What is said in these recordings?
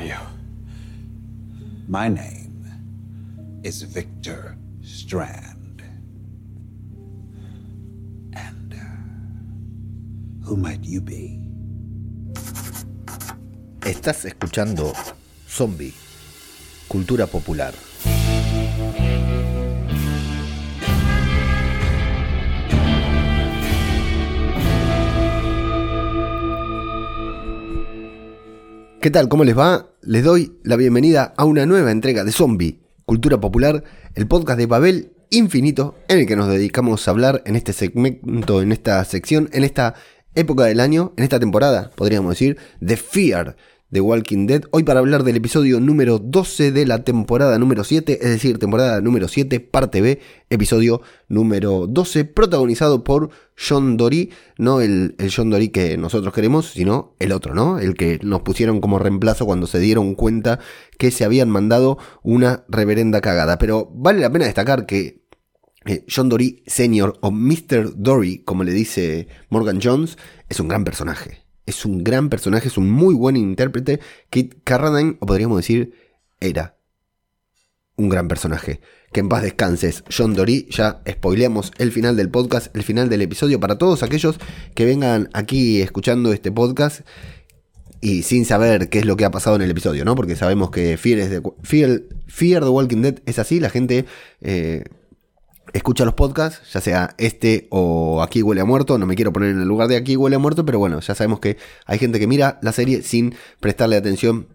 are you? My name is Victor Strand. And uh, who might you be? Estás escuchando Zombie, Cultura Popular. ¿Qué tal? ¿Cómo les va? Les doy la bienvenida a una nueva entrega de Zombie, Cultura Popular, el podcast de Babel Infinito, en el que nos dedicamos a hablar en este segmento, en esta sección, en esta época del año, en esta temporada, podríamos decir, de Fear, de Walking Dead. Hoy para hablar del episodio número 12 de la temporada número 7, es decir, temporada número 7, parte B, episodio número 12, protagonizado por John Dory, no el, el John Dory que nosotros queremos, sino el otro, ¿no? El que nos pusieron como reemplazo cuando se dieron cuenta que se habían mandado una reverenda cagada. Pero vale la pena destacar que eh, John Dory Sr. o Mr. Dory, como le dice Morgan Jones, es un gran personaje es un gran personaje, es un muy buen intérprete. Kit Carradine, o podríamos decir, era un gran personaje. Que en paz descanses, John Dory. Ya spoileamos el final del podcast, el final del episodio para todos aquellos que vengan aquí escuchando este podcast y sin saber qué es lo que ha pasado en el episodio, ¿no? Porque sabemos que Fear, Fear the Walking Dead es así, la gente eh, escucha los podcasts, ya sea este o Aquí huele a muerto, no me quiero poner en el lugar de Aquí huele a muerto, pero bueno, ya sabemos que hay gente que mira la serie sin prestarle atención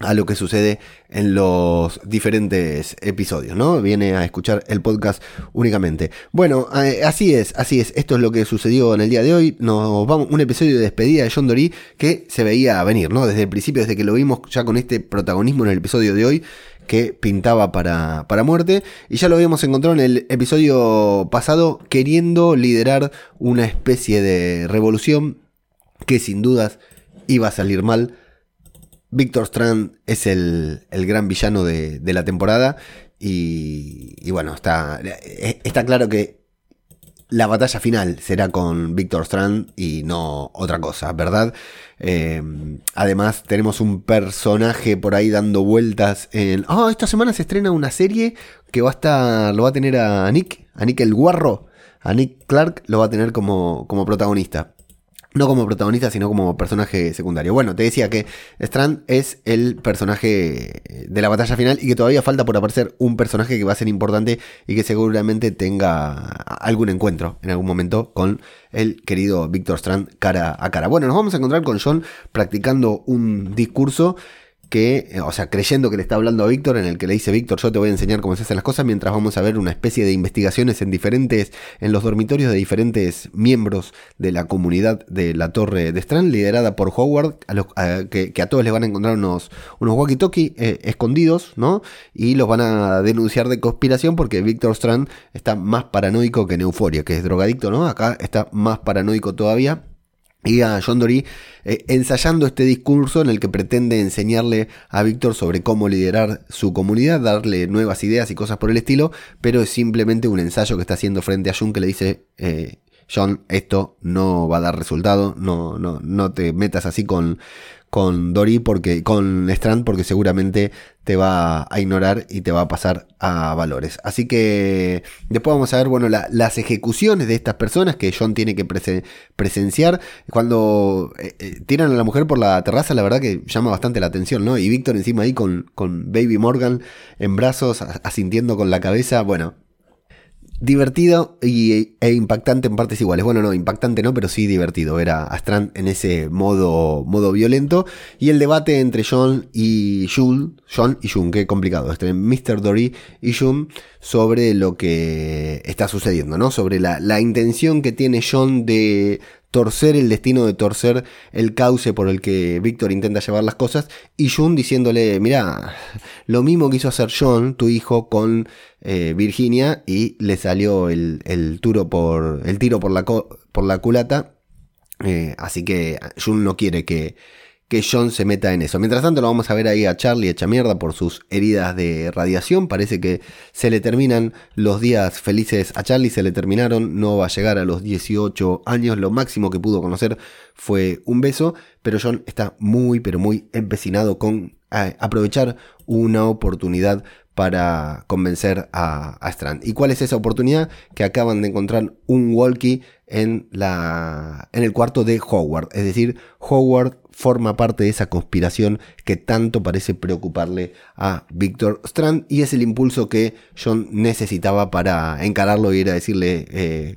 a lo que sucede en los diferentes episodios, ¿no? Viene a escuchar el podcast únicamente. Bueno, así es, así es. Esto es lo que sucedió en el día de hoy. Nos vamos un episodio de despedida de John Dory que se veía venir, ¿no? Desde el principio, desde que lo vimos ya con este protagonismo en el episodio de hoy, que pintaba para, para muerte. Y ya lo habíamos encontrado en el episodio pasado queriendo liderar una especie de revolución que sin dudas iba a salir mal. Victor Strand es el, el gran villano de, de la temporada. Y, y, bueno, está, está claro que la batalla final será con Victor Strand y no otra cosa, ¿verdad? Eh, además, tenemos un personaje por ahí dando vueltas en. Ah, esta semana se estrena una serie que va a estar. Lo va a tener a Nick, a Nick el Guarro. A Nick Clark lo va a tener como, como protagonista. No como protagonista, sino como personaje secundario. Bueno, te decía que Strand es el personaje de la batalla final y que todavía falta por aparecer un personaje que va a ser importante y que seguramente tenga algún encuentro en algún momento con el querido Victor Strand cara a cara. Bueno, nos vamos a encontrar con John practicando un discurso que, eh, o sea, creyendo que le está hablando a Víctor, en el que le dice, Víctor, yo te voy a enseñar cómo se hacen las cosas, mientras vamos a ver una especie de investigaciones en diferentes, en los dormitorios de diferentes miembros de la comunidad de la Torre de Strand, liderada por Howard, que, a todos les van a encontrar unos, unos walkie-talkie eh, escondidos, ¿no? Y los van a denunciar de conspiración porque Víctor Strand está más paranoico que en Euforia, que es drogadicto, ¿no? Acá está más paranoico todavía y a John Dory eh, ensayando este discurso en el que pretende enseñarle a Víctor sobre cómo liderar su comunidad, darle nuevas ideas y cosas por el estilo, pero es simplemente un ensayo que está haciendo frente a Jun que le dice, eh, John, esto no va a dar resultado, no, no, no te metas así con, con Dory porque con Strand porque seguramente te va a ignorar y te va a pasar a valores. Así que después vamos a ver bueno las ejecuciones de estas personas que John tiene que presenciar cuando eh, eh, tiran a la mujer por la terraza, la verdad que llama bastante la atención, ¿no? Y Víctor encima ahí con, con Baby Morgan en brazos asintiendo con la cabeza, bueno, divertido y, e impactante en partes iguales. Bueno, no, impactante no, pero sí divertido ver a, Strand en ese modo, modo violento. Y el debate entre John y June, John y June, qué complicado, entre Mr. Dory y June sobre lo que está sucediendo, ¿no? Sobre la, la intención que tiene John de torcer el destino, de torcer el cauce por el que Víctor intenta llevar las cosas, y Jun diciéndole, mira, lo mismo quiso hacer John, tu hijo, con eh, Virginia, y le salió el, el, tiro por, el tiro por la, por la culata, eh, así que Jun no quiere que que John se meta en eso. Mientras tanto lo vamos a ver ahí a Charlie hecha mierda por sus heridas de radiación. Parece que se le terminan los días felices a Charlie, se le terminaron, no va a llegar a los 18 años, lo máximo que pudo conocer fue un beso, pero John está muy pero muy empecinado con aprovechar una oportunidad para convencer a, Strand. ¿Y cuál es esa oportunidad? Que acaban de encontrar un walkie en, la, en el cuarto de Howard. Es decir, Howard forma parte de esa conspiración que tanto parece preocuparle a Victor Strand y es el impulso que John necesitaba para encararlo y ir a decirle, eh,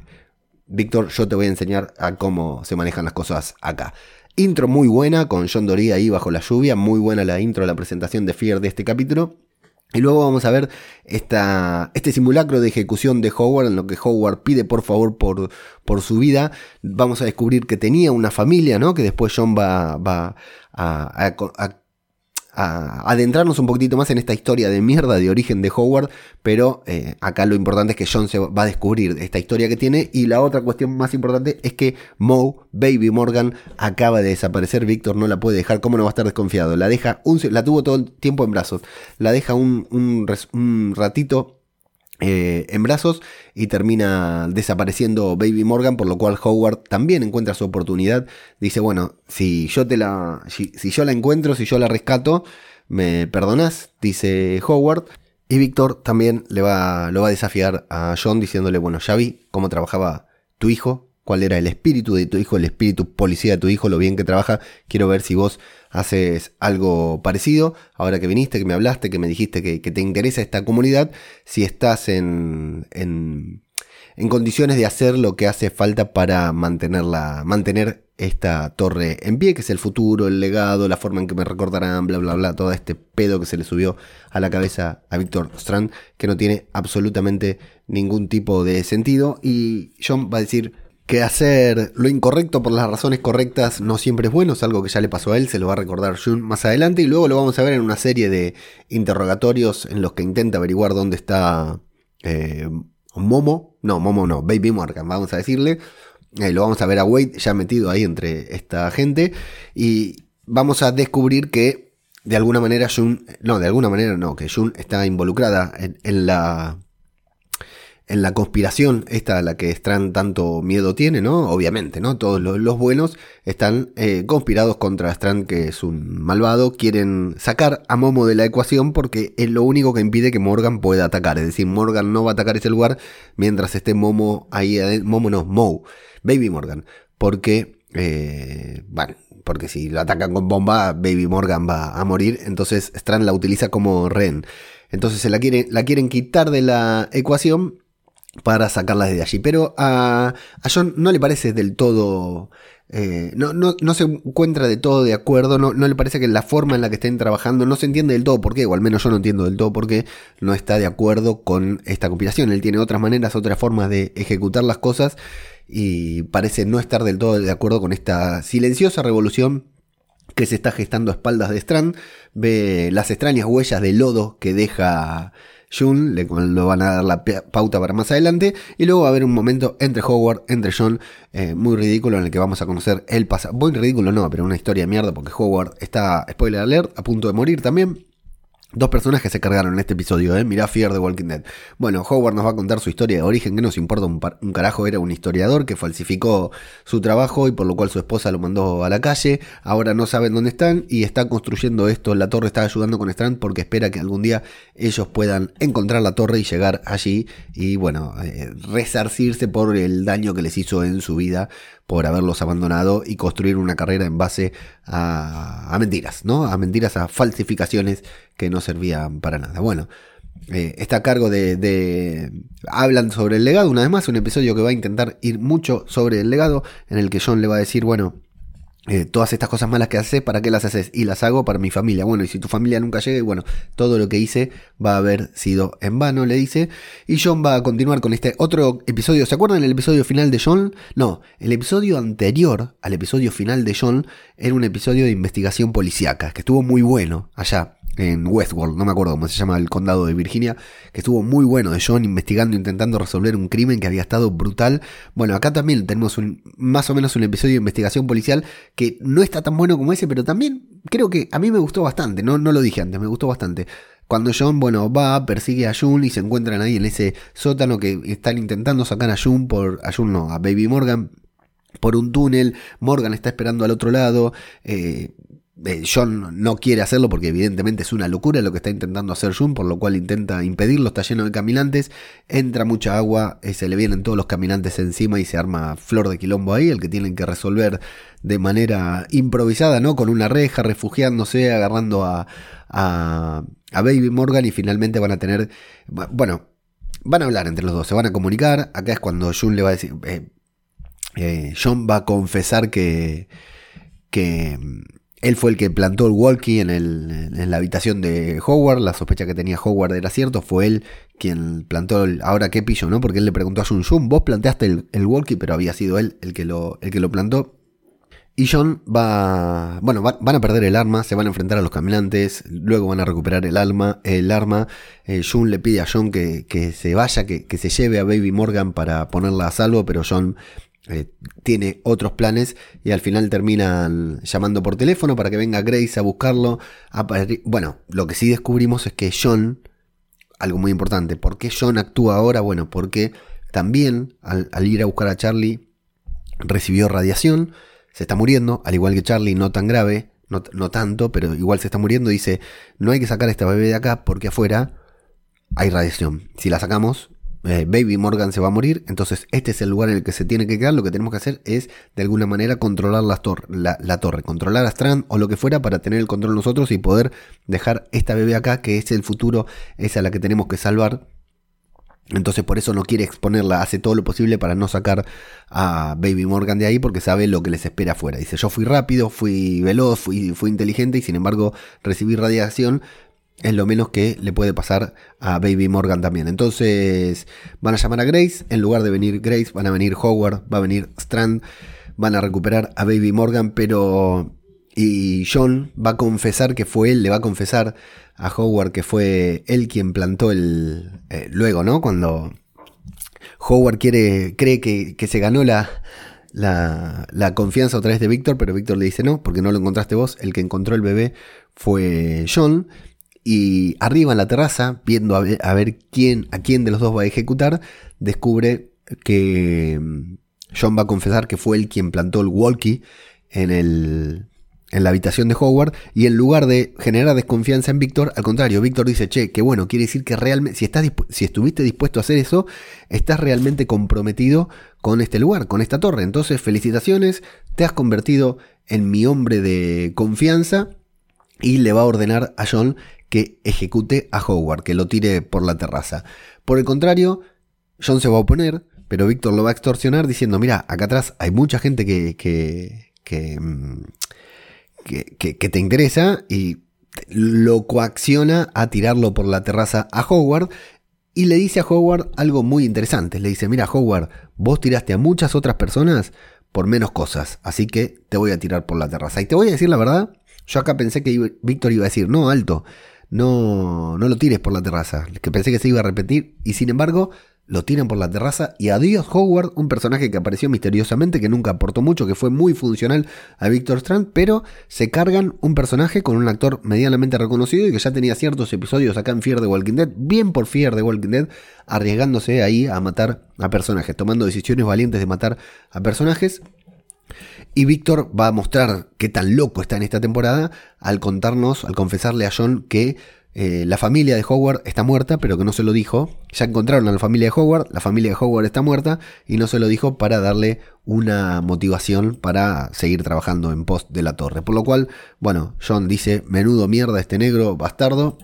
Víctor, yo te voy a enseñar a cómo se manejan las cosas acá. Intro muy buena con John Dory ahí bajo la lluvia, muy buena la intro, la presentación de Fear de este capítulo. Y luego vamos a ver esta, este simulacro de ejecución de Howard, en lo que Howard pide por favor por, por su vida. Vamos a descubrir que tenía una familia, ¿no? Que después John va, va a, adentrarnos un poquitito más en esta historia de mierda de origen de Howard, pero eh, acá lo importante es que John se va a descubrir esta historia que tiene y la otra cuestión más importante es que Moe, Baby Morgan, acaba de desaparecer, Víctor no la puede dejar, ¿cómo no va a estar desconfiado? La deja, un, la tuvo todo el tiempo en brazos, la deja un, un, un ratito eh, en brazos y termina desapareciendo Baby Morgan, por lo cual Howard también encuentra su oportunidad. Dice, bueno, si yo te la. Si, yo la encuentro, si yo la rescato, me perdonas, dice Howard. Y Víctor también le va, lo va a desafiar a John diciéndole, bueno, ya vi cómo trabajaba tu hijo, cuál era el espíritu de tu hijo, el espíritu policía de tu hijo, lo bien que trabaja. Quiero ver si vos haces algo parecido. Ahora que viniste, que me hablaste, que me dijiste que, te interesa esta comunidad, si estás en, en, en, condiciones de hacer lo que hace falta para mantenerla, mantener esta torre en pie, que es el futuro, el legado, la forma en que me recordarán, bla, bla, bla, todo este pedo que se le subió a la cabeza a Víctor Strand, que no tiene absolutamente ningún tipo de sentido. Y John va a decir, que hacer lo incorrecto por las razones correctas no siempre es bueno, es algo que ya le pasó a él, se lo va a recordar Jun más adelante y luego lo vamos a ver en una serie de interrogatorios en los que intenta averiguar dónde está eh, Momo, no, Momo no, Baby Morgan, vamos a decirle, eh, lo vamos a ver a Wade ya metido ahí entre esta gente. Y vamos a descubrir que de alguna manera Jun, no, de alguna manera no, que Jun está involucrada en la en la conspiración, esta a la que Strand tanto miedo tiene, ¿no? Obviamente, ¿no? Todos los, buenos están eh, conspirados contra Strand, que es un malvado. Quieren sacar a Momo de la ecuación porque es lo único que impide que Morgan pueda atacar. Es decir, Morgan no va a atacar ese lugar mientras esté Momo ahí adentro. Momo no, Mo, Baby Morgan. Porque, eh, bueno, porque si lo atacan con bomba, Baby Morgan va a morir. Entonces Strand la utiliza como rehén. Entonces se la, quiere, la quieren quitar de la ecuación para sacarlas de allí. Pero a, a John no le parece del todo... Eh, no, no, no, se encuentra de todo de acuerdo, no, no, le parece que la forma en la que estén trabajando no se entiende del todo por qué, o al menos yo no entiendo del todo por qué no está de acuerdo con esta compilación. Él tiene otras maneras, otras formas de ejecutar las cosas y parece no estar del todo de acuerdo con esta silenciosa revolución que se está gestando a espaldas de Strand. Ve las extrañas huellas de lodo que deja Jun, le lo van a dar la pauta para más adelante, y luego va a haber un momento entre Howard, entre John, eh, muy ridículo en el que vamos a conocer el pasado, muy ridículo no, pero una historia de mierda porque Howard está, spoiler alert, a punto de morir también. Dos personajes se cargaron en este episodio, ¿eh? Mirá Fear de Walking Dead. Bueno, Howard nos va a contar su historia de origen, que nos importa un, un, carajo, era un historiador que falsificó su trabajo y por lo cual su esposa lo mandó a la calle. Ahora no saben dónde están y está construyendo esto. La torre está ayudando con Strand porque espera que algún día ellos puedan encontrar la torre y llegar allí y, bueno, eh, resarcirse por el daño que les hizo en su vida por haberlos abandonado y construir una carrera en base a, mentiras, ¿no? A mentiras, a falsificaciones que no servían para nada. Bueno, eh, está a cargo de, de, Hablan sobre el legado, una vez más, un episodio que va a intentar ir mucho sobre el legado, en el que John le va a decir, bueno, eh, todas estas cosas malas que haces, ¿para qué las haces? Y las hago para mi familia. Bueno, y si tu familia nunca llegue, bueno, todo lo que hice va a haber sido en vano, le dice. Y John va a continuar con este otro episodio. ¿Se acuerdan el episodio final de John? No, el episodio anterior al episodio final de John era un episodio de investigación policíaca, que estuvo muy bueno allá en Westworld, no me acuerdo cómo se llama el condado de Virginia, que estuvo muy bueno de John investigando, intentando resolver un crimen que había estado brutal. Bueno, acá también tenemos más o menos un episodio de investigación policial que no está tan bueno como ese, pero también creo que a mí me gustó bastante, no, no lo dije antes, me gustó bastante. Cuando John, bueno, va, persigue a June y se encuentran ahí en ese sótano que están intentando sacar a June por, a June no, a Baby Morgan por un túnel, Morgan está esperando al otro lado, eh, John no quiere hacerlo porque evidentemente es una locura lo que está intentando hacer Jun, por lo cual intenta impedirlo, está lleno de caminantes, entra mucha agua, eh, se le vienen todos los caminantes encima y se arma flor de quilombo ahí, el que tienen que resolver de manera improvisada, ¿no? Con una reja, refugiándose, agarrando a, a, Baby Morgan y finalmente van a tener, bueno, van a hablar entre los dos, se van a comunicar, acá es cuando Jun le va a decir, eh, John va a confesar que, que él fue el que plantó el walkie en, el, en, la habitación de Howard. La sospecha que tenía Howard era cierto. Fue él quien plantó el. Ahora qué pillo, ¿no? Porque él le preguntó a Jun Jun, vos planteaste el, walkie, pero había sido él el que lo, el que lo plantó. Y John va. Bueno, van a perder el arma, se van a enfrentar a los caminantes, luego van a recuperar el arma. El arma. Eh, le pide a John que, que se vaya, que, que, se lleve a Baby Morgan para ponerla a salvo, pero John eh, tiene otros planes y al final terminan llamando por teléfono para que venga Grace a buscarlo. bueno, lo que sí descubrimos es que John, algo muy importante, ¿por qué John actúa ahora? Bueno, porque también al, ir a buscar a Charlie recibió radiación, se está muriendo, al igual que Charlie, no tan grave, no, no tanto, pero igual se está muriendo. Dice, no hay que sacar a esta bebé de acá porque afuera hay radiación. Si la sacamos, eh, Baby Morgan se va a morir, entonces este es el lugar en el que se tiene que quedar, lo que tenemos que hacer es de alguna manera controlar la, torre, controlar a Strand o lo que fuera para tener el control nosotros y poder dejar esta bebé acá, que es el futuro, es a la que tenemos que salvar. Entonces por eso no quiere exponerla, hace todo lo posible para no sacar a Baby Morgan de ahí porque sabe lo que les espera afuera. Dice, yo fui rápido, fui veloz, fui inteligente y sin embargo recibí radiación, es lo menos que le puede pasar a Baby Morgan también. Entonces van a llamar a Grace, en lugar de venir Grace, van a venir Howard, va a venir Strand, van a recuperar a Baby Morgan, pero... Y John va a confesar que fue él, le va a confesar a Howard que fue él quien plantó el... Eh, luego, ¿no? Cuando Howard quiere, cree que, que se ganó la, la, la, confianza otra vez de Víctor, pero Víctor le dice no, porque no lo encontraste vos, el que encontró el bebé fue John. Y arriba en la terraza, viendo a ver, quién, a quién de los dos va a ejecutar, descubre que mm, John va a confesar que fue él quien plantó el walkie en, el, en la habitación de Howard y en lugar de generar desconfianza en Víctor, al contrario, Víctor dice, che, que bueno, quiere decir que realmente, si, estás si estuviste dispuesto a hacer eso, estás realmente comprometido con este lugar, con esta torre. Entonces, felicitaciones, te has convertido en mi hombre de confianza y le va a ordenar a John que ejecute a Howard, que lo tire por la terraza. Por el contrario, John se va a oponer, pero Víctor lo va a extorsionar diciendo, mira, acá atrás hay mucha gente que, que, que, mm, que, te interesa y lo coacciona a tirarlo por la terraza a Howard y le dice a Howard algo muy interesante. Le dice, mira Howard, vos tiraste a muchas otras personas por menos cosas, así que te voy a tirar por la terraza. Y te voy a decir la verdad, yo acá pensé que Víctor iba a decir, no, alto, no, no lo tires por la terraza, que pensé que se iba a repetir, y sin embargo lo tiran por la terraza y adiós Howard, un personaje que apareció misteriosamente, que nunca aportó mucho, que fue muy funcional a Victor Strand, pero se cargan un personaje con un actor medianamente reconocido y que ya tenía ciertos episodios acá en Fear de Walking Dead, bien por Fear de Walking Dead, arriesgándose ahí a matar a personajes, tomando decisiones valientes de matar a personajes. Y Víctor va a mostrar qué tan loco está en esta temporada al contarnos, al confesarle a John que eh, la familia de Howard está muerta, pero que no se lo dijo. Ya encontraron a la familia de Howard, la familia de Howard está muerta y no se lo dijo para darle una motivación para seguir trabajando en post de la torre. Por lo cual, bueno, John dice, menudo mierda este negro bastardo,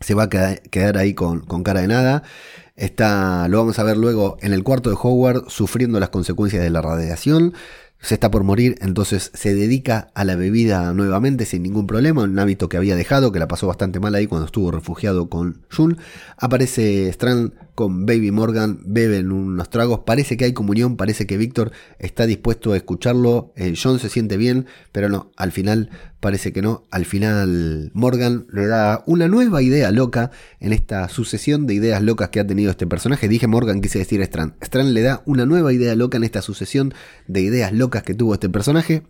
se va a quedar ahí con, con cara de nada. Está, lo vamos a ver luego en el cuarto de Howard sufriendo las consecuencias de la radiación se está por morir, entonces se dedica a la bebida nuevamente sin ningún problema, un hábito que había dejado, que la pasó bastante mal ahí cuando estuvo refugiado con Jun. Aparece Strand con Baby Morgan, beben unos tragos, parece que hay comunión, parece que Víctor está dispuesto a escucharlo, eh, John se siente bien, pero no, al final parece que no, al final Morgan le da una nueva idea loca en esta sucesión de ideas locas que ha tenido este personaje, dije Morgan, quise decir Strand, Strand le da una nueva idea loca en esta sucesión de ideas locas que tuvo este personaje,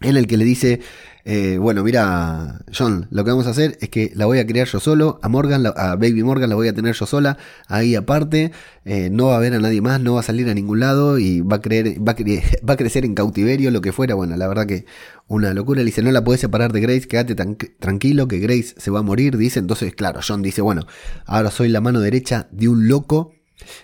en el que le dice, eh, bueno, mira, John, lo que vamos a hacer es que la voy a criar yo solo, a Morgan, a Baby Morgan la voy a tener yo sola, ahí aparte, eh, no va a ver a nadie más, no va a salir a ningún lado y va a, creer, va, a va a crecer en cautiverio, lo que fuera, bueno, la verdad que una locura, le dice, no la puedes separar de Grace, quédate tan, tranquilo que Grace se va a morir, dice, entonces, claro, John dice, bueno, ahora soy la mano derecha de un loco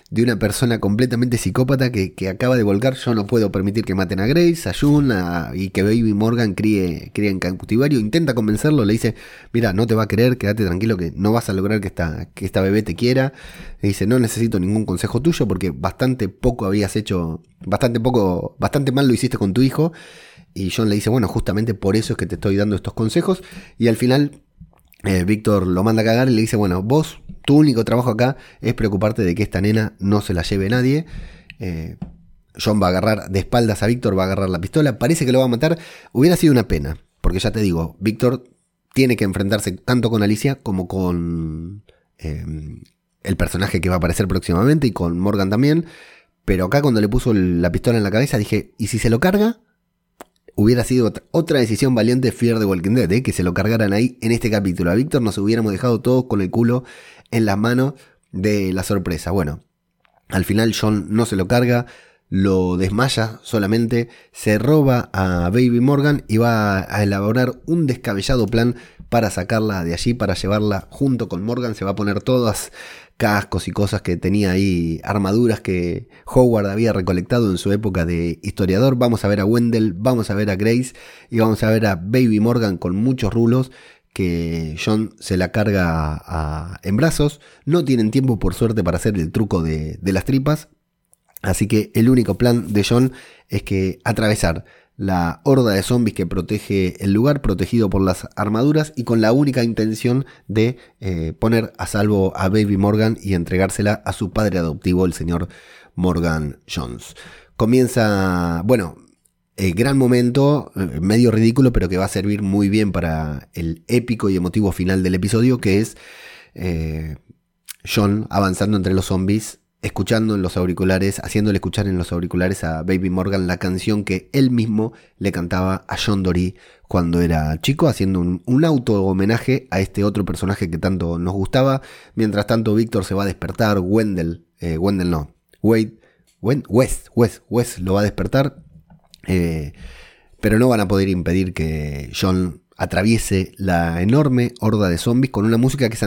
de una persona completamente psicópata que, acaba de volcar. Yo no puedo permitir que maten a Grace, a June y que Baby Morgan críe, críe, en cautivario. Intenta convencerlo, le dice, mira, no te va a querer, quédate tranquilo que no vas a lograr que esta, que esta bebé te quiera. Le dice, no necesito ningún consejo tuyo porque bastante poco habías hecho, bastante poco, bastante mal lo hiciste con tu hijo. Y John le dice, bueno, justamente por eso es que te estoy dando estos consejos. Y al final eh, Víctor lo manda a cagar y le dice, bueno, vos, tu único trabajo acá es preocuparte de que esta nena no se la lleve nadie. Eh, John va a agarrar de espaldas a Víctor, va a agarrar la pistola, parece que lo va a matar. Hubiera sido una pena, porque ya te digo, Víctor tiene que enfrentarse tanto con Alicia como con eh, el personaje que va a aparecer próximamente y con Morgan también. Pero acá cuando le puso la pistola en la cabeza dije, ¿y si se lo carga? Hubiera sido otra decisión valiente Fear de Walking Dead, ¿eh? que se lo cargaran ahí en este capítulo. A Víctor nos hubiéramos dejado todos con el culo en las manos de la sorpresa. Bueno, al final John no se lo carga, lo desmaya solamente, se roba a Baby Morgan y va a elaborar un descabellado plan para sacarla de allí, para llevarla junto con Morgan. Se va a poner todas cascos y cosas que tenía ahí, armaduras que Howard había recolectado en su época de historiador. Vamos a ver a Wendell, vamos a ver a Grace y vamos a ver a Baby Morgan con muchos rulos que John se la carga en brazos. No tienen tiempo por suerte para hacer el truco de, de las tripas. Así que el único plan de John es que atravesar la horda de zombies que protege el lugar, protegido por las armaduras y con la única intención de eh, poner a salvo a Baby Morgan y entregársela a su padre adoptivo, el señor Morgan Jones. Comienza, bueno, el gran momento, eh, medio ridículo, pero que va a servir muy bien para el épico y emotivo final del episodio, que es eh, John avanzando entre los zombies escuchando en los auriculares, haciéndole escuchar en los auriculares a Baby Morgan la canción que él mismo le cantaba a John Dory cuando era chico, haciendo un, auto homenaje a este otro personaje que tanto nos gustaba. Mientras tanto, Víctor se va a despertar, Wendell, eh, Wendell no, Wade, West, West, West lo va a despertar, eh, pero no van a poder impedir que John atraviese la enorme horda de zombies con una música que es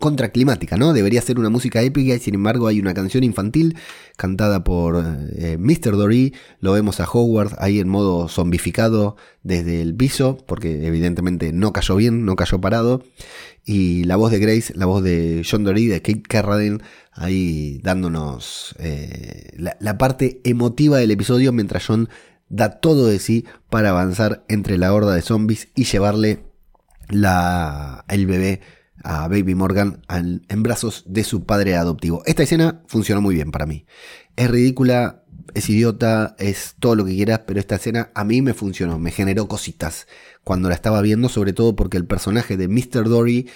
contraclimática, ¿no? Debería ser una música épica y sin embargo hay una canción infantil cantada por eh, Mr. Dory. Lo vemos a Howard ahí en modo zombificado desde el piso, porque evidentemente no cayó bien, no cayó parado. Y la voz de Grace, la voz de John Dory, de Kate Carradine, ahí dándonos eh, la, la parte emotiva del episodio mientras John da todo de sí para avanzar entre la horda de zombies y llevarle la, el bebé a Baby Morgan en brazos de su padre adoptivo. Esta escena funcionó muy bien para mí. Es ridícula, es idiota, es todo lo que quieras, pero esta escena a mí me funcionó, me generó cositas cuando la estaba viendo, sobre todo porque el personaje de Mr. Dory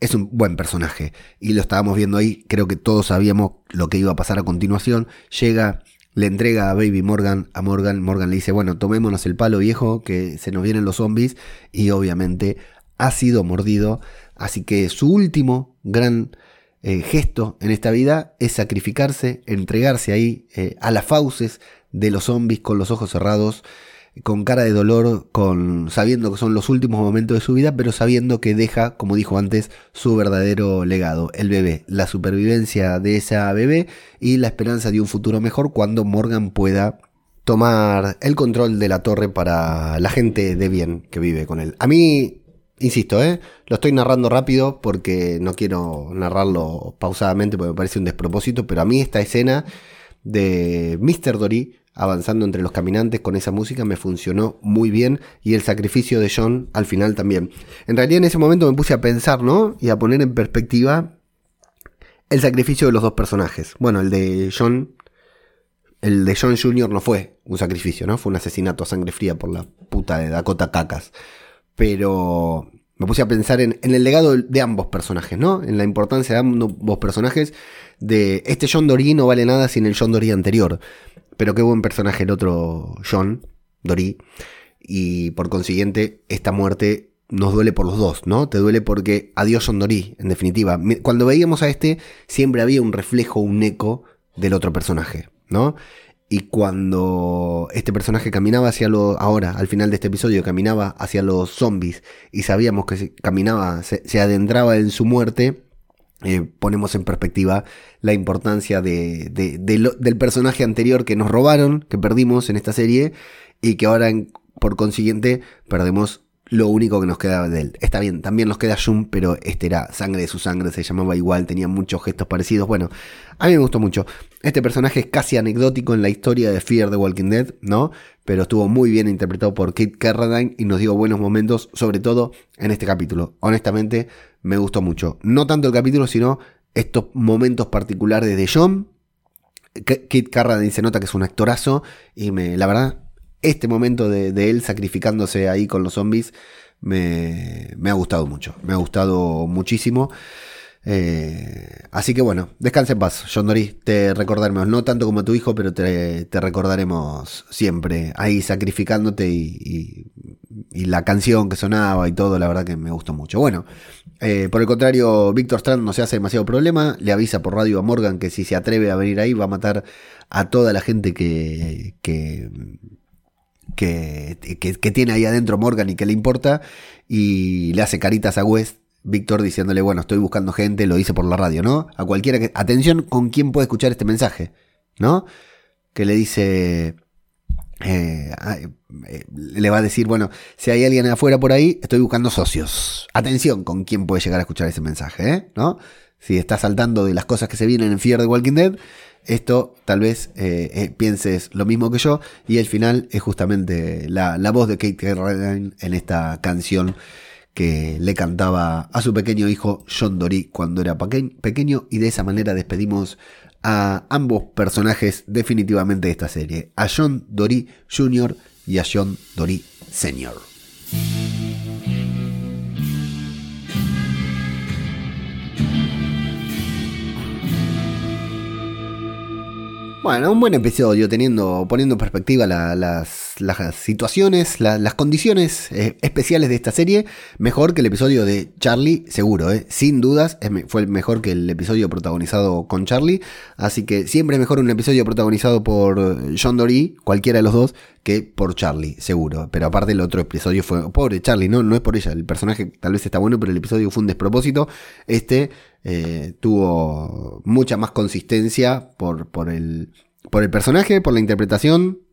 es un buen personaje y lo estábamos viendo ahí, creo que todos sabíamos lo que iba a pasar a continuación. Llega le entrega a Baby Morgan, a Morgan, Morgan le dice, bueno, tomémonos el palo viejo, que se nos vienen los zombies, y obviamente ha sido mordido, así que su último gran eh, gesto en esta vida es sacrificarse, entregarse ahí eh, a las fauces de los zombies con los ojos cerrados, con cara de dolor, con sabiendo que son los últimos momentos de su vida, pero sabiendo que deja, como dijo antes, su verdadero legado, el bebé, la supervivencia de esa bebé y la esperanza de un futuro mejor cuando Morgan pueda tomar el control de la torre para la gente de bien que vive con él. A mí Insisto, ¿eh? lo estoy narrando rápido porque no quiero narrarlo pausadamente porque me parece un despropósito, pero a mí esta escena de Mr. Dory avanzando entre los caminantes con esa música me funcionó muy bien y el sacrificio de John al final también. En realidad en ese momento me puse a pensar, ¿no? Y a poner en perspectiva el sacrificio de los dos personajes. Bueno, el de John, el de John Jr. no fue un sacrificio, ¿no? Fue un asesinato a sangre fría por la puta de Dakota Cacas. Pero me puse a pensar en, el legado de ambos personajes, ¿no? En la importancia de ambos personajes. De este John Dory no vale nada sin el John Dory anterior. Pero qué buen personaje el otro John, Dory. y por consiguiente esta muerte nos duele por los dos, ¿no? Te duele porque adiós Sondori, en definitiva. Cuando veíamos a este, siempre había un reflejo, un eco del otro personaje, ¿no? Y cuando este personaje caminaba hacia lo. Ahora, al final de este episodio, caminaba hacia los zombies y sabíamos que caminaba, se, adentraba en su muerte, eh, ponemos en perspectiva la importancia de, del personaje anterior que nos robaron, que perdimos en esta serie, y que ahora, por consiguiente, perdemos lo único que nos quedaba de él. Está bien, también nos queda Jun, pero este era sangre de su sangre, se llamaba igual, tenía muchos gestos parecidos. Bueno, a mí me gustó mucho. Este personaje es casi anecdótico en la historia de Fear the Walking Dead, ¿no? Pero estuvo muy bien interpretado por Kate Carradine y nos dio buenos momentos, sobre todo en este capítulo. Honestamente, me gustó mucho. No tanto el capítulo, sino estos momentos particulares de John. Kate Carradine se nota que es un actorazo y me, la verdad, este momento de, él sacrificándose ahí con los zombies me, ha gustado mucho. Me ha gustado muchísimo. Eh, así que bueno, descanse en paz, John Doris. Te recordaremos, no tanto como tu hijo, pero te, recordaremos siempre ahí sacrificándote y, la canción que sonaba y todo, la verdad que me gustó mucho. Bueno, eh, por el contrario, Víctor Strand no se hace demasiado problema. Le avisa por radio a Morgan que si se atreve a venir ahí va a matar a toda la gente que, que que, tiene ahí adentro Morgan y que le importa, y le hace caritas a West, Víctor diciéndole, bueno, estoy buscando gente, lo dice por la radio, ¿no? A cualquiera que... Atención con quién puede escuchar este mensaje, ¿no? Que le dice... Eh, eh, le va a decir, bueno, si hay alguien afuera por ahí, estoy buscando socios. Atención con quién puede llegar a escuchar ese mensaje, ¿eh? ¿No? Si está saltando de las cosas que se vienen en Fear de Walking Dead, esto tal vez eh, eh, pienses lo mismo que yo y el final es justamente la, voz de Kate Redline en esta canción que le cantaba a su pequeño hijo John Dory cuando era pequeño y de esa manera despedimos a ambos personajes definitivamente de esta serie, a John Dory Jr. y a John Dory Sr. Bueno, un buen episodio teniendo, poniendo en perspectiva las, situaciones, las condiciones eh, especiales de esta serie. Mejor que el episodio de Charlie, seguro, eh, sin dudas, fue mejor que el episodio protagonizado con Charlie. Así que siempre mejor un episodio protagonizado por John Dory, cualquiera de los dos, que por Charlie, seguro. Pero aparte el otro episodio fue, pobre Charlie, no, no es por ella, el personaje tal vez está bueno, pero el episodio fue un despropósito. Este eh, tuvo mucha más consistencia por, por, el, por el personaje, por la interpretación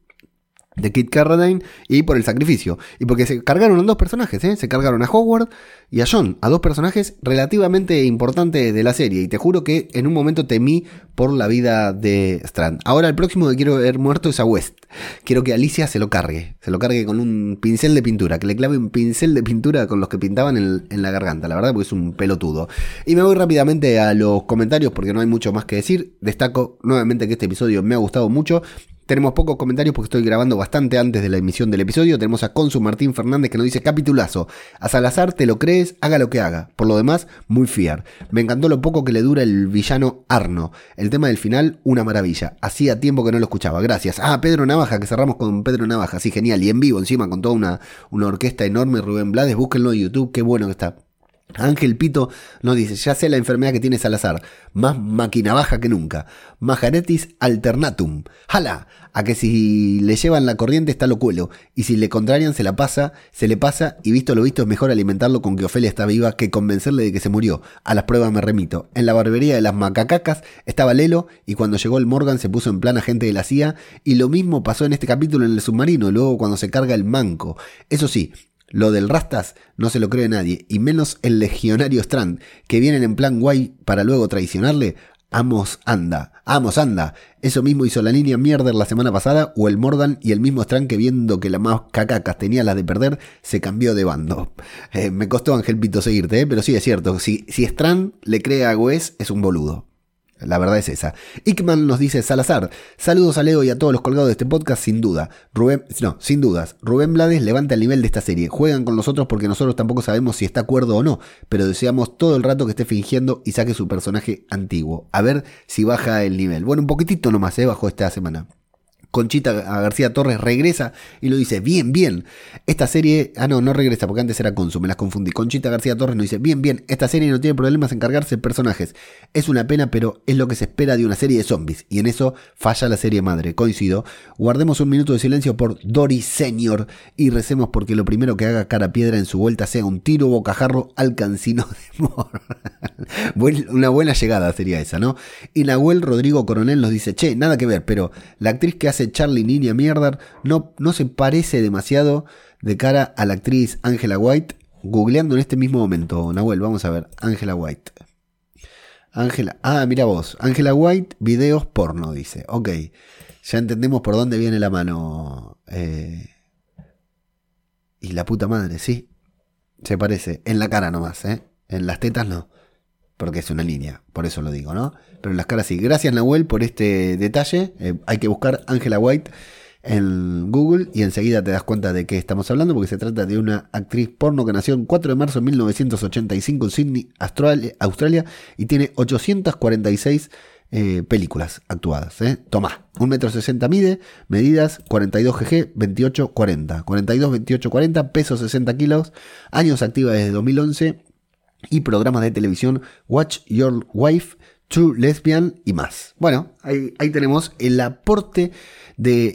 de Kit Carradine y por el sacrificio. Y porque se cargaron a dos personajes, ¿eh? se cargaron a Howard y a John, a dos personajes relativamente importantes de la serie. Y te juro que en un momento temí por la vida de Strand. Ahora el próximo que quiero ver muerto es a West. Quiero que Alicia se lo cargue, se lo cargue con un pincel de pintura, que le clave un pincel de pintura con los que pintaban en, en la garganta, la verdad, porque es un pelotudo. Y me voy rápidamente a los comentarios porque no hay mucho más que decir. Destaco nuevamente que este episodio me ha gustado mucho. Tenemos pocos comentarios porque estoy grabando bastante antes de la emisión del episodio. Tenemos a Consu Martín Fernández que nos dice capitulazo. A Salazar te lo crees, haga lo que haga. Por lo demás, muy fiar. Me encantó lo poco que le dura el villano Arno. El tema del final, una maravilla. Hacía tiempo que no lo escuchaba. Gracias. Ah, Pedro Navaja, que cerramos con Pedro Navaja. Sí, genial. Y en vivo encima con toda una, una orquesta enorme. Rubén Blades, búsquenlo en YouTube. Qué bueno que está. Ángel Pito nos dice, ya sé la enfermedad que tiene Salazar, más máquina baja que nunca, majaretis alternatum, jala, a que si le llevan la corriente está lo cuelo, y si le contrarian se la pasa, se le pasa, y visto lo visto es mejor alimentarlo con que Ofelia está viva que convencerle de que se murió, a las pruebas me remito, en la barbería de las macacacas estaba Lelo, y cuando llegó el Morgan se puso en plan agente de la CIA, y lo mismo pasó en este capítulo en el submarino, luego cuando se carga el manco, eso sí, lo del Rastas no se lo cree nadie, y menos el legionario Strand, que vienen en plan guay para luego traicionarle. Amos anda, Amos anda. Eso mismo hizo la línea Mierder la semana pasada, o el Morgan y el mismo Strand que viendo que la más cacacas tenía la de perder, se cambió de bando. Eh, me costó Ángel Pito seguirte, eh, pero sí es cierto, si, si Strand le cree a Goes, es un boludo. La verdad es esa. Ickman nos dice Salazar. Saludos a Leo y a todos los colgados de este podcast, sin duda. Rubén, no, sin dudas. Rubén Blades levanta el nivel de esta serie. Juegan con nosotros porque nosotros tampoco sabemos si está acuerdo o no, pero deseamos todo el rato que esté fingiendo y saque su personaje antiguo. A ver si baja el nivel. Bueno, un poquitito nomás, ¿eh? Bajó esta semana. Conchita García Torres regresa y lo dice, bien, bien, esta serie, ah no, no regresa porque antes era Consu, me las confundí. Conchita García Torres nos dice, bien, bien, esta serie no tiene problemas en cargarse personajes. Es una pena, pero es lo que se espera de una serie de zombies. Y en eso falla la serie madre, coincido. Guardemos un minuto de silencio por Dory Senior y recemos porque lo primero que haga cara piedra en su vuelta sea un tiro bocajarro al cancino de Mor. una buena llegada sería esa, ¿no? Y Nahuel Rodrigo Coronel nos dice, che, nada que ver, pero la actriz que hace Charlie Niña Mierda no, no se parece demasiado de cara a la actriz Angela White. Googleando en este mismo momento, Nahuel, vamos a ver, Angela White. Angela, ah, mira vos, Angela White, videos porno, dice. Ok, ya entendemos por dónde viene la mano. Eh, y la puta madre, sí. Se parece. En la cara nomás, ¿eh? En las tetas no. Porque es una línea, por eso lo digo, ¿no? Pero en las caras sí. Gracias Nahuel por este detalle. Eh, hay que buscar Angela White en Google y enseguida te das cuenta de qué estamos hablando porque se trata de una actriz porno que nació el 4 de marzo de 1985 en Sydney, Australia, y tiene 846 eh, películas actuadas. ¿eh? Tomá, 1,60m mide, medidas 42 GG, 28 40, 42 28 40, peso 60 kilos, años activa desde 2011 y programas de televisión Watch Your Wife, True Lesbian y más. Bueno, ahí, tenemos el aporte de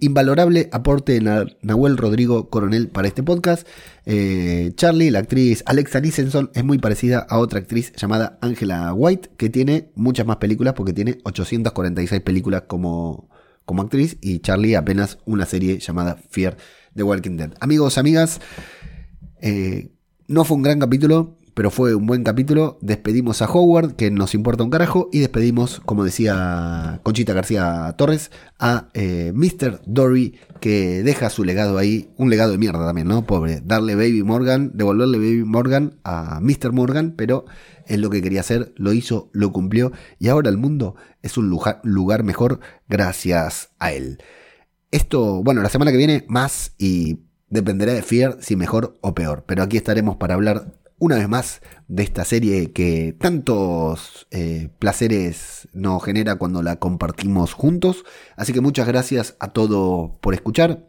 invalorable aporte de Nahuel Rodrigo Coronel para este podcast. Eh, Charlie, la actriz Alexa Lisenson, es muy parecida a otra actriz llamada Angela White, que tiene muchas más películas porque tiene 846 películas como, como actriz y Charlie apenas una serie llamada Fear the Walking Dead. Amigos, amigas, eh, no fue un gran capítulo, pero fue un buen capítulo. Despedimos a Howard, que nos importa un carajo, y despedimos, como decía Conchita García Torres, a eh, Mr. Dory, que deja su legado ahí, un legado de mierda también, ¿no? Pobre, darle Baby Morgan, devolverle Baby Morgan a Mr. Morgan, pero es lo que quería hacer, lo hizo, lo cumplió, y ahora el mundo es un lugar, mejor gracias a él. Esto, bueno, la semana que viene más y dependerá de Fear si mejor o peor. Pero aquí estaremos para hablar una vez más de esta serie que tantos eh, placeres nos genera cuando la compartimos juntos. Así que muchas gracias a todos por escuchar.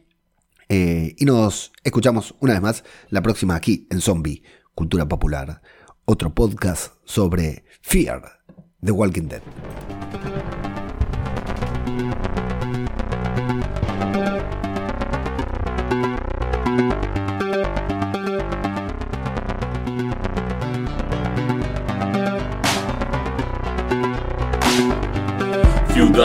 Eh, y nos escuchamos una vez más la próxima aquí en Zombie, Cultura Popular. Otro podcast sobre Fear, The Walking Dead.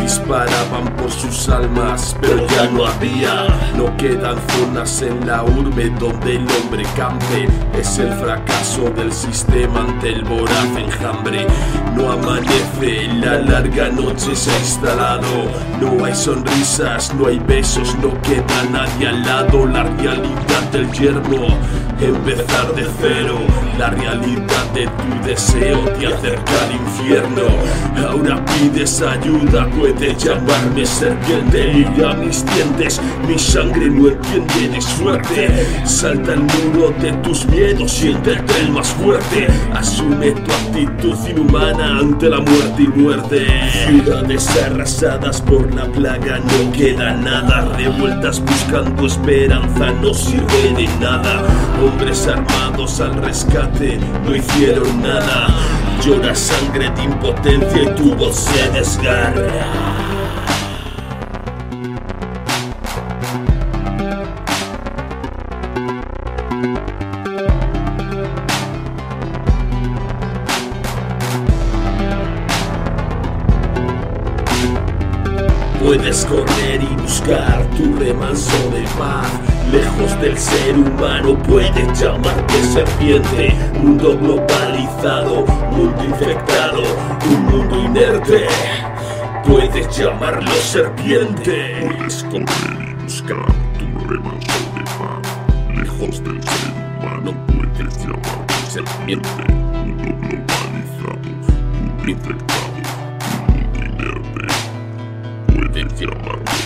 Disparaban por sus almas, pero ya no había. No quedan zonas en la urbe donde el hombre campe. Es el fracaso del sistema ante el voraz enjambre. No amanece, la larga noche se ha instalado. No hay sonrisas, no hay besos, no queda nadie al lado. La realidad del yermo, empezar de cero. La realidad de tu deseo te acerca al infierno. Ahora pides ayuda, puedes llamarme serpiente. Y a mis dientes, mi sangre no entiende de suerte. Salta el muro de tus miedos, siéntete el más fuerte. Asume tu actitud inhumana ante la muerte y muerte. Ciudades arrasadas por la plaga, no queda nada. Revueltas buscando esperanza, no sirve de nada. Hombres armados al rescate, no hicieron nada. Llora sangre de impotencia y tu voz se desgarra. Lejos del ser humano puedes llamarte serpiente. Mundo globalizado, mundo infectado, un mundo inerte. Puedes llamarlo serpiente. Puedes correr y buscar tu de paz. Lejos del ser humano puedes llamarte serpiente. Mundo globalizado, infectado, mundo inerte. Puedes llamarme